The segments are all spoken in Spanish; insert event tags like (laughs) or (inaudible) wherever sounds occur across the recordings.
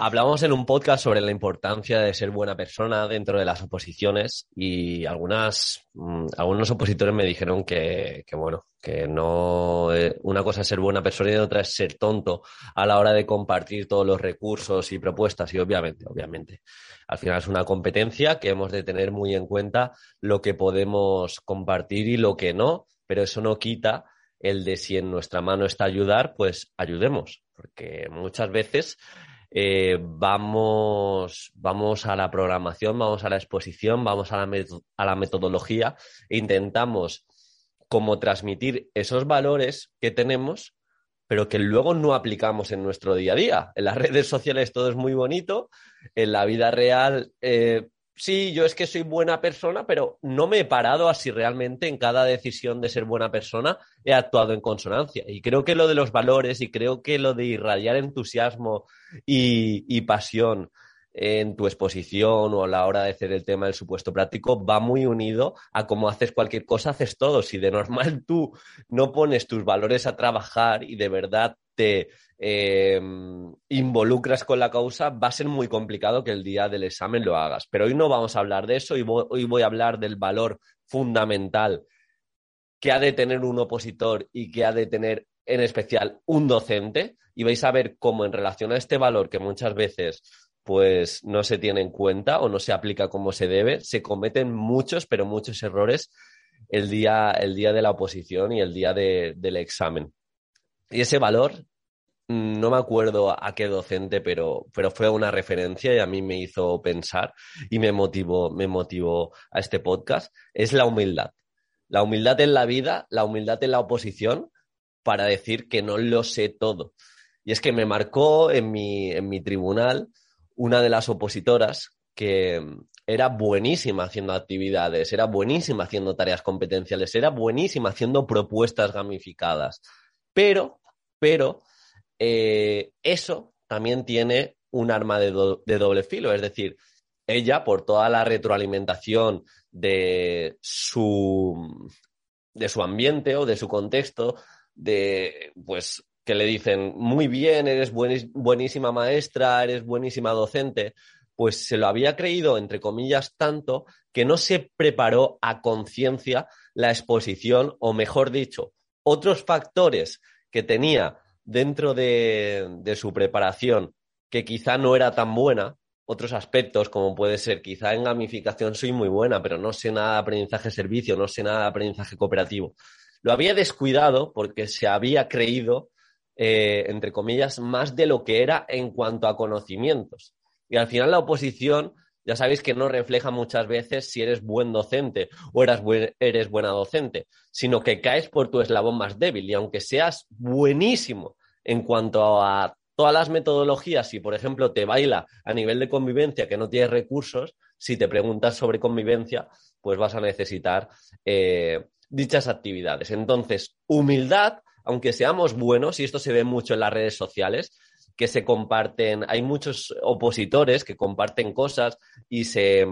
Hablamos en un podcast sobre la importancia de ser buena persona dentro de las oposiciones y algunas, mm, algunos opositores me dijeron que, bueno, que no, eh, una cosa es ser buena persona y otra es ser tonto a la hora de compartir todos los recursos y propuestas y obviamente, obviamente, al final es una competencia que hemos de tener muy en cuenta lo que podemos compartir y lo que no, pero eso no quita el de si en nuestra mano está ayudar, pues ayudemos, porque muchas veces eh, vamos, vamos a la programación, vamos a la exposición, vamos a la, a la metodología e intentamos como transmitir esos valores que tenemos, pero que luego no aplicamos en nuestro día a día. En las redes sociales todo es muy bonito, en la vida real eh, sí, yo es que soy buena persona, pero no me he parado así realmente en cada decisión de ser buena persona he actuado en consonancia. Y creo que lo de los valores y creo que lo de irradiar entusiasmo y, pasión en tu exposición o a la hora de hacer el tema del supuesto práctico va muy unido a cómo haces cualquier cosa, haces todo. Si de normal (laughs) tú no pones tus valores a trabajar y de verdad te eh, involucras con la causa, va a ser muy complicado que el día del examen lo hagas. Pero hoy no vamos a hablar de eso, hoy voy a hablar del valor fundamental que ha de tener un opositor y que ha de tener en especial un docente y vais a ver cómo en relación a este valor que muchas veces pues no se tiene en cuenta o no se aplica como se debe, se cometen muchos, pero muchos errores el día, el día de la oposición y el día del examen. Y ese valor, mm, no me acuerdo a qué docente, pero, pero fue una referencia y a mí me hizo pensar y me motivó, me motivó a este podcast, es la humildad. La humildad en la vida, la humildad en la oposición, para decir que no lo sé todo. Y es que me marcó en mi, en mi tribunal una de las opositoras que era buenísima haciendo actividades, era buenísima haciendo tareas competenciales, era buenísima haciendo propuestas gamificadas. Pero, pero, eh, eso también tiene un arma de, doble filo, es decir, ella, por toda la retroalimentación de su, de su ambiente o de su contexto, de pues que le dicen muy bien, eres buenísima maestra, eres buenísima docente, pues se lo había creído, entre comillas, tanto que no se preparó a conciencia la exposición, o mejor dicho, otros factores que tenía dentro de, su preparación que quizá no era tan buena, otros aspectos, como puede ser, quizá en gamificación soy muy buena, pero no sé nada de aprendizaje servicio, no sé nada de aprendizaje cooperativo. Lo había descuidado porque se había creído, eh, entre comillas, más de lo que era en cuanto a conocimientos. Y al final la oposición ya sabéis que no refleja muchas veces si eres buen docente o eres buena docente, sino que caes por tu eslabón más débil. Y aunque seas buenísimo en cuanto a todas las metodologías, si por ejemplo te baila a nivel de convivencia que no tienes recursos, si te preguntas sobre convivencia, pues vas a necesitar eh, dichas actividades. Entonces, humildad, aunque seamos buenos, y esto se ve mucho en las redes sociales, que se comparten, hay muchos opositores que comparten cosas y se,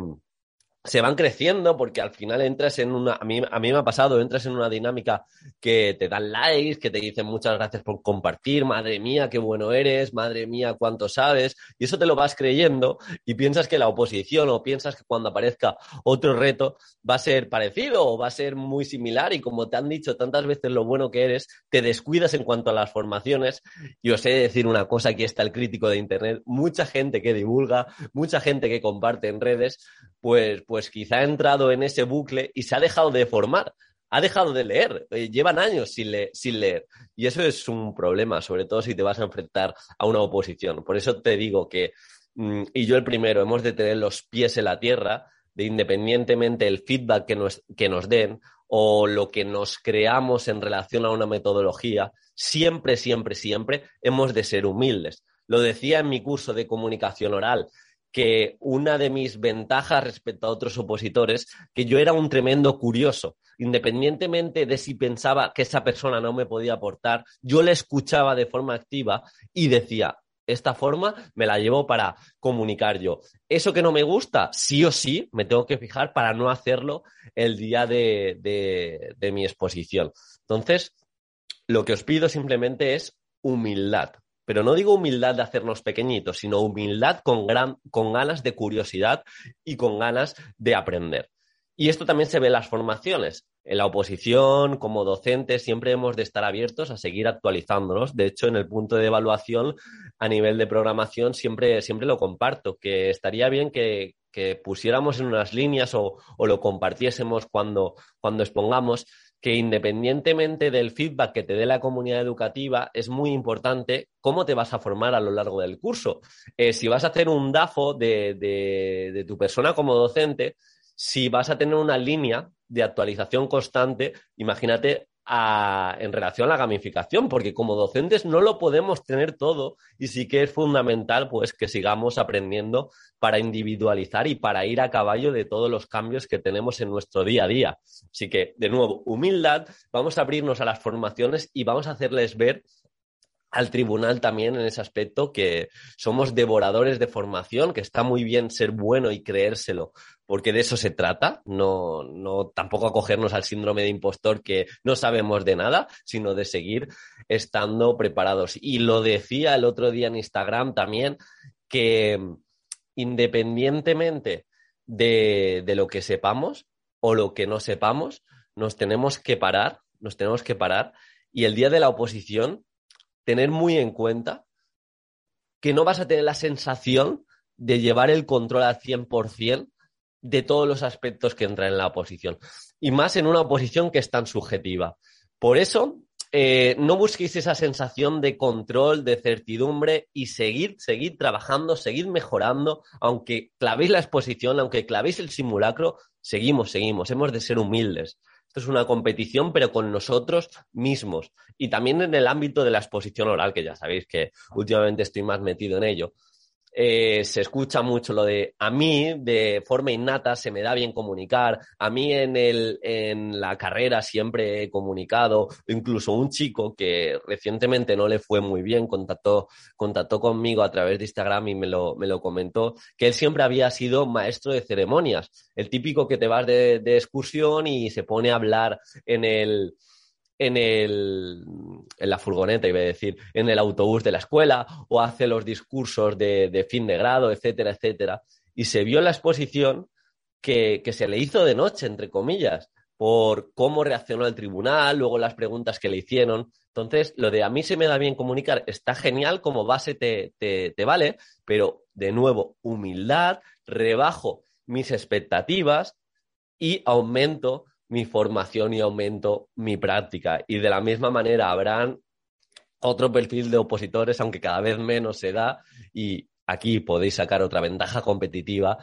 se van creciendo porque al final entras en una, a mí, a mí me ha pasado, entras en una dinámica que te dan likes, que te dicen muchas gracias por compartir, madre mía, qué bueno eres, madre mía, cuánto sabes, y eso te lo vas creyendo y piensas que la oposición o piensas que cuando aparezca otro reto va a ser parecido o va a ser muy similar y como te han dicho tantas veces lo bueno que eres, te descuidas en cuanto a las formaciones. Y os he de decir una cosa, aquí está el crítico de Internet, mucha gente que divulga, mucha gente que comparte en redes, pues, pues quizá ha entrado en ese bucle y se ha dejado de formar, ha dejado de leer, eh, llevan años sin, leer. Y eso es un problema, sobre todo si te vas a enfrentar a una oposición. Por eso te digo que, mm, y yo el primero, hemos de tener los pies en la tierra, de independientemente del feedback que nos, que nos den o lo que nos creamos en relación a una metodología, siempre, siempre, siempre hemos de ser humildes. Lo decía en mi curso de comunicación oral, que una de mis ventajas respecto a otros opositores, que yo era un tremendo curioso. Independientemente de si pensaba que esa persona no me podía aportar, yo le escuchaba de forma activa y decía, esta forma me la llevo para comunicar yo. Eso que no me gusta, sí o sí, me tengo que fijar para no hacerlo el día de, de mi exposición. Entonces, lo que os pido simplemente es humildad. Pero no digo humildad de hacernos pequeñitos, sino humildad con, gran, con ganas de curiosidad y con ganas de aprender. Y esto también se ve en las formaciones. En la oposición, como docentes, siempre hemos de estar abiertos a seguir actualizándonos. De hecho, en el punto de evaluación a nivel de programación siempre, siempre lo comparto, que estaría bien que, que pusiéramos en unas líneas o, o lo compartiésemos cuando, cuando expongamos que independientemente del feedback que te dé la comunidad educativa, es muy importante cómo te vas a formar a lo largo del curso. Eh, si vas a hacer un DAFO de, tu persona como docente, si vas a tener una línea de actualización constante, imagínate en relación a la gamificación, porque como docentes no lo podemos tener todo y sí que es fundamental pues que sigamos aprendiendo para individualizar y para ir a caballo de todos los cambios que tenemos en nuestro día a día. Así que, de nuevo, humildad, vamos a abrirnos a las formaciones y vamos a hacerles ver al tribunal también en ese aspecto que somos devoradores de formación, que está muy bien ser bueno y creérselo, porque de eso se trata, no, no tampoco acogernos al síndrome de impostor que no sabemos de nada, sino de seguir estando preparados. Y lo decía el otro día en Instagram también, que independientemente de, de lo que sepamos o lo que no sepamos, nos tenemos que parar, nos tenemos que parar y el día de la oposición tener muy en cuenta que no vas a tener la sensación de llevar el control al 100% de todos los aspectos que entran en la oposición. Y más en una oposición que es tan subjetiva. Por eso, eh, no busquéis esa sensación de control, de certidumbre y seguid, seguid trabajando, seguid mejorando, aunque clavéis la exposición, aunque clavéis el simulacro, seguimos, seguimos. Hemos de ser humildes. Esto es una competición, pero con nosotros mismos. Y también en el ámbito de la exposición oral, que ya sabéis que últimamente estoy más metido en ello. Eh, se escucha mucho lo de a mí de forma innata se me da bien comunicar, a mí en, el, en la carrera siempre he comunicado, incluso un chico que recientemente no le fue muy bien, contactó, contactó conmigo a través de Instagram y me lo, me lo comentó, que él siempre había sido maestro de ceremonias, el típico que te vas de, de excursión y se pone a hablar en el en, el, en la furgoneta, iba a decir, en el autobús de la escuela o hace los discursos de, de fin de grado, etcétera, etcétera. Y se vio en la exposición que, que, se le hizo de noche, entre comillas, por cómo reaccionó el tribunal, luego las preguntas que le hicieron. Entonces, lo de a mí se me da bien comunicar está genial, como base te, te, te vale, pero de nuevo, humildad, rebajo mis expectativas y aumento mi formación y aumento mi práctica. Y de la misma manera habrán otro perfil de opositores, aunque cada vez menos se da, y aquí podéis sacar otra ventaja competitiva,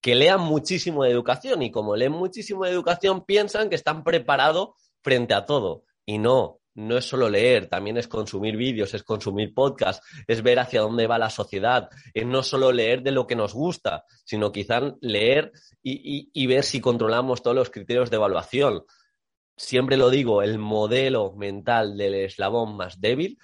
que lean muchísimo de educación y como leen muchísimo de educación piensan que están preparados frente a todo. Y no, no es solo leer, también es consumir vídeos, es consumir podcasts, es ver hacia dónde va la sociedad, es no solo leer de lo que nos gusta, sino quizá leer y, ver si controlamos todos los criterios de evaluación. Siempre lo digo, el modelo mental del eslabón más débil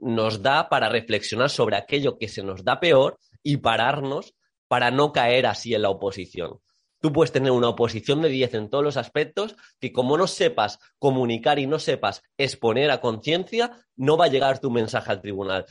nos da para reflexionar sobre aquello que se nos da peor y pararnos para no caer así en la oposición. Tú puedes tener una oposición de 10 en todos los aspectos que como no sepas comunicar y no sepas exponer a conciencia, no va a llegar tu mensaje al tribunal.